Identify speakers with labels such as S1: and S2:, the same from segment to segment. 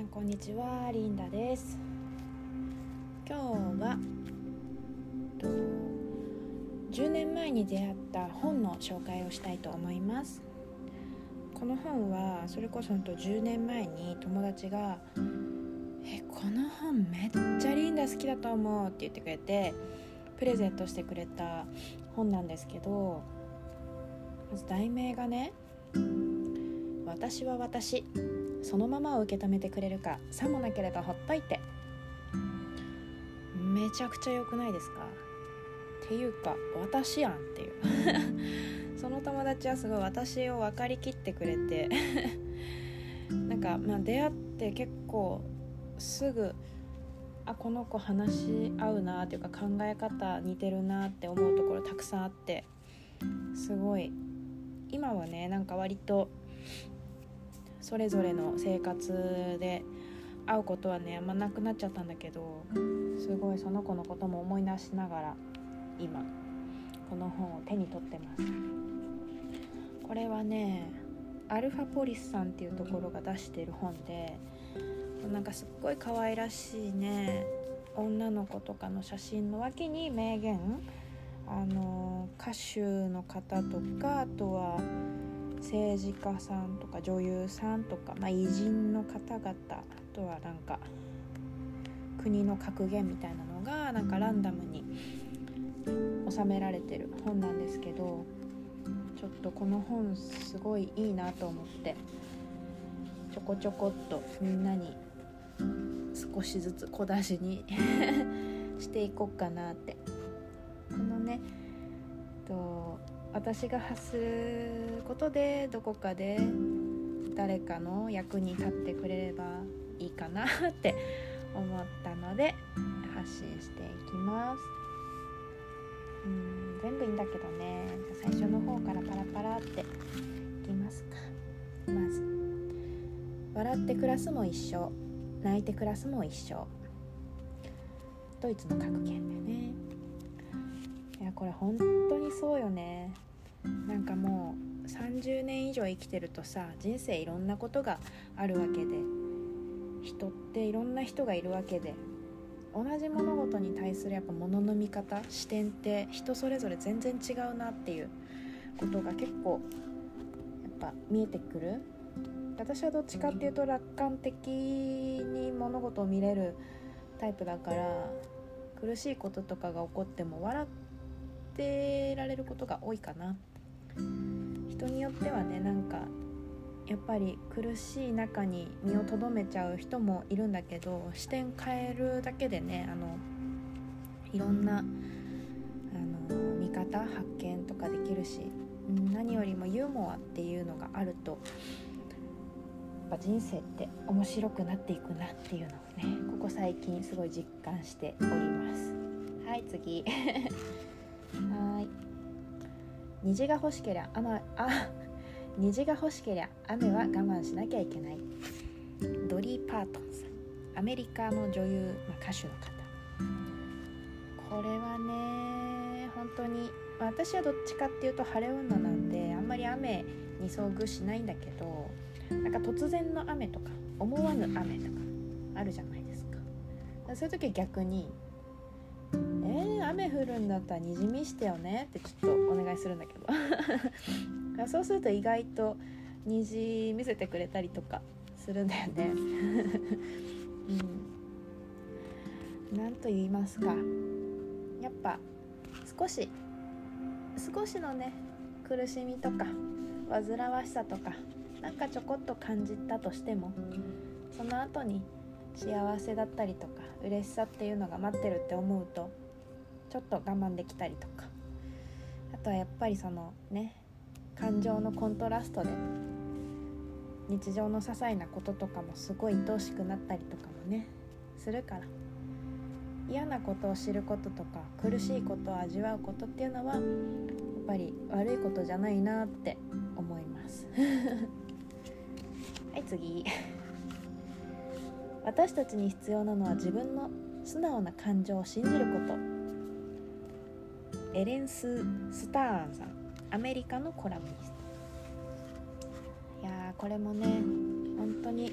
S1: さんこんにちは。リンダです。今日は10年前に出会った本の紹介をしたいと思います。この本はそれこそと10年前に友達が「えこの本めっちゃリンダ好きだと思う」って言ってくれてプレゼントしてくれた本なんですけどまず題名がね「私は私そのままを受け止めてくれるかさもなければほっといて。めちゃくちゃ良くないですか？っていうか私やんっていう。その友達はすごい私を分かりきってくれて。なんかまあ出会って結構すぐあこの子話し合うなっていうか考え方似てるなって思うところたくさんあって。すごい。今はねなんか割とそれぞれの生活で会うことはねあんまなくなっちゃったんだけどすごいその子のことも思い出しながら今この本を手に取ってます。これはねアルファポリスさんっていうところが出してる本でなんかすっごい可愛らしいね女の子とかの写真の脇に名言あの歌手の方とかあとは政治家さんとか女優さんとか、まあ、偉人の方々あとはなんか国の格言みたいなのがなんかランダムに収められてる本なんですけどちょっとこの本すごいいいなと思ってちょこちょこっとみんなに少しずつ小出しに していこうかなって。このねと私が発することでどこかで誰かの役に立ってくれればいいかなって思ったので発信していきます。うん全部いいんだけどね。最初の方からパラパラっていきますか。まず「笑って暮らすも一生泣いて暮らすも一生」ドイツの格言だよね。やこれ本当にそうよね。なんかもう30年以上生きてるとさ人生いろんなことがあるわけで人っていろんな人がいるわけで同じ物事に対するやっぱ物の見方視点って人それぞれ全然違うなっていうことが結構やっぱ見えてくる。私はどっちかっていうと楽観的に物事を見れるタイプだから苦しいこととかが起こっても笑ってられることが多いかな。人によってはねなんかやっぱり苦しい中に身をとどめちゃう人もいるんだけど視点変えるだけでねあのいろんなあの見方発見とかできるし何よりもユーモアっていうのがあるとやっぱ人生って面白くなっていくなっていうのをねここ最近すごい実感しております。はい次。はい。虹が欲しけりゃ雨あ 虹が欲しけりゃ雨は我慢しなきゃいけない。ドリー・パートンさん。アメリカの女優、まあ、歌手の方。これはね本当に私はどっちかっていうと晴れ女なんであんまり雨に遭遇しないんだけどなんか突然の雨とか思わぬ雨とかあるじゃないですか。そういう時は逆に「えー、雨降るんだったらにじみしてよね」ってちょっとお願いするんだけど。そうすると意外と虹見せてくれたりとかするんだよね。うん、なんと言いますか。やっぱ少し少しのね苦しみとか煩わしさとかなんかちょこっと感じたとしてもその後に幸せだったりとか嬉しさっていうのが待ってるって思うとちょっと我慢できたりとか。あとはやっぱりそのね感情のコントラストで日常の些細なこととかもすごい愛おしくなったりとかもねするから。嫌なことを知ることとか苦しいことを味わうことっていうのはやっぱり悪いことじゃないなって思います。はい次。私たちに必要なのは自分の素直な感情を信じること。エレンス・スターンさんアメリカのコラムニスト。いやこれもね本当に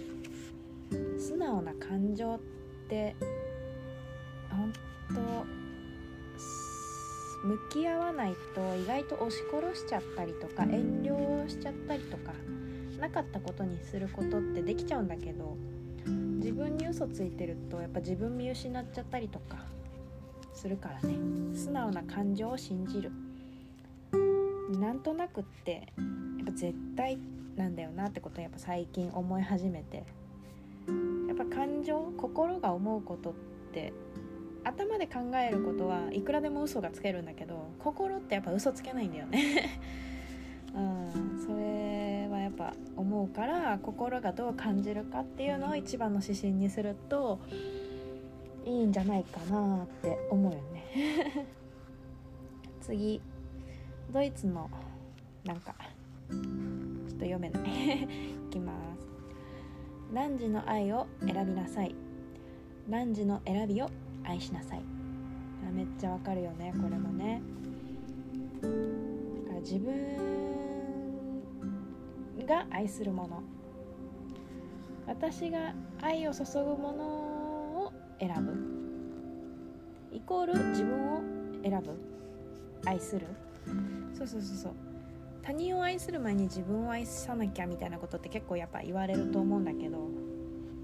S1: 素直な感情って本当向き合わないと意外と押し殺しちゃったりとか遠慮しちゃったりとかなかったことにすることってできちゃうんだけど自分に嘘ついてるとやっぱ自分見失っちゃったりとかするからね。素直な感情を信じる。なんとなくってやっぱ絶対なんだよなってことをやっぱ最近思い始めて。やっぱ感情心が思うことって頭で考えることはいくらでも嘘がつけるんだけど心ってやっぱ嘘つけないんだよね。うん。思うから心がどう感じるかっていうのを一番の指針にするといいんじゃないかなって思うよね。次。ドイツのなんかちょっと読めない。いきます。汝の愛を選びなさい。汝の選びを愛しなさい。めっちゃわかるよねこれもね。だから自分が愛するもの。私が愛を注ぐものを選ぶ。イコール自分を選ぶ。愛する。そうそうそうそう。他人を愛する前に自分を愛さなきゃみたいなことって結構やっぱ言われると思うんだけど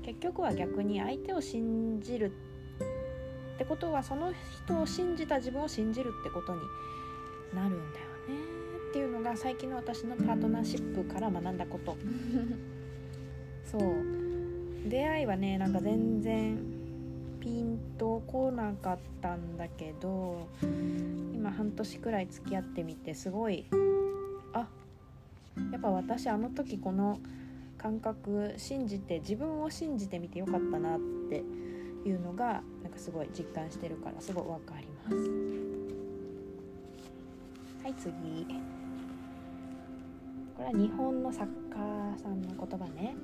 S1: 結局は逆に相手を信じるってことはその人を信じた自分を信じるってことになるんだよね。が最近の私のパートナーシップから学んだこと。そう。出会いはねなんか全然ピンとこなかったんだけど今半年くらい付き合ってみてすごいあやっぱ私あの時この感覚信じて自分を信じてみてよかったなっていうのがなんかすごい実感してるからすごい分かります。はい次これは日本の作家さんの言葉ね。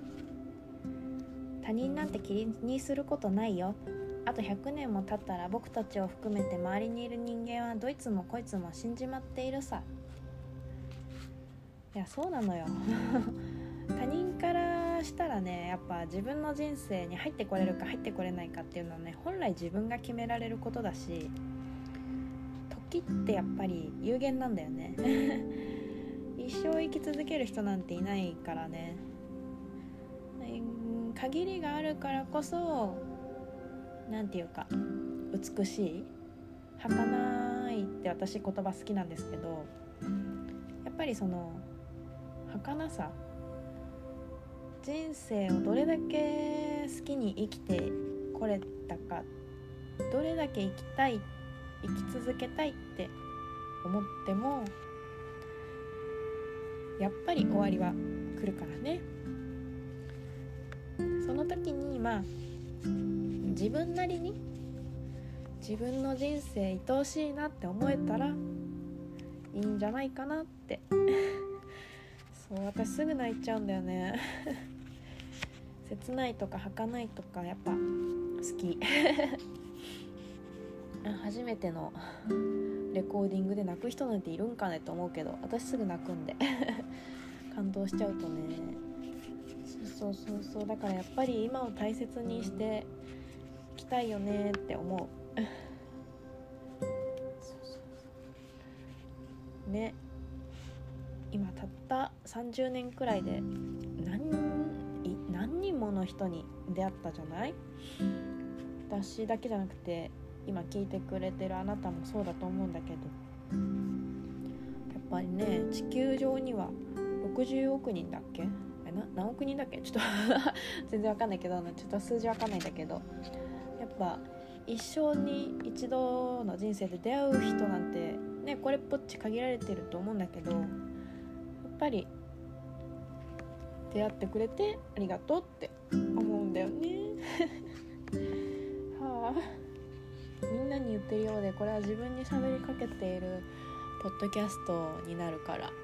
S1: 他人なんて気にすることないよ。あと100年も経ったら僕たちを含めて周りにいる人間はどいつもこいつも死んじまっているさ。いやそうなのよ。他人からしたらねやっぱ自分の人生に入ってこれるか入ってこれないかっていうのはね本来自分が決められることだし時ってやっぱり有限なんだよね。一生生き続ける人なんていないからね。限りがあるからこそ何て言うか美しい儚いって私言葉好きなんですけどやっぱりその儚さ人生をどれだけ好きに生きてこれたかどれだけ生きたい生き続けたいって思ってもやっぱり終わりは来るからね。その時にまあ自分なりに自分の人生愛おしいなって思えたらいいんじゃないかなって。そう私すぐ泣いちゃうんだよね。切ないとか儚いとかやっぱ好き。初めてのレコーディングで泣く人なんているんかねと思うけど私すぐ泣くんで。感動しちゃうとね。そうそうそう。そうだからやっぱり今を大切にしていきたいよねって思う。ね。今たった30年くらいで何何人もの人に出会ったじゃない？私だけじゃなくて今聞いてくれてるあなたもそうだと思うんだけど。やっぱりね地球上には60億人だっけ？えな何億人だっけ？ちょっと 全然わかんないけどちょっと数字わかんないんだけど。やっぱ一生に一度の人生で出会う人なんてねこれっぽっち限られてると思うんだけどやっぱり出会ってくれてありがとうって思うんだよね。はあ。みんなに言ってるようでこれは自分に喋りかけているポッドキャストになるから。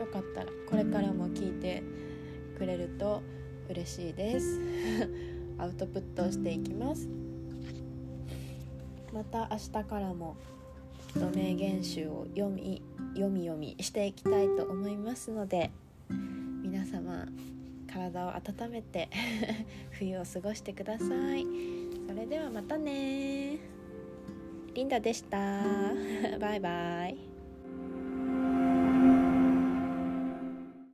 S1: よかったらこれからも聞いてくれると嬉しいです。アウトプットしていきます。また明日からも名言集を読み読み読みしていきたいと思いますので皆様体を温めて 冬を過ごしてください。それではまたねリンダでした。バイバイ。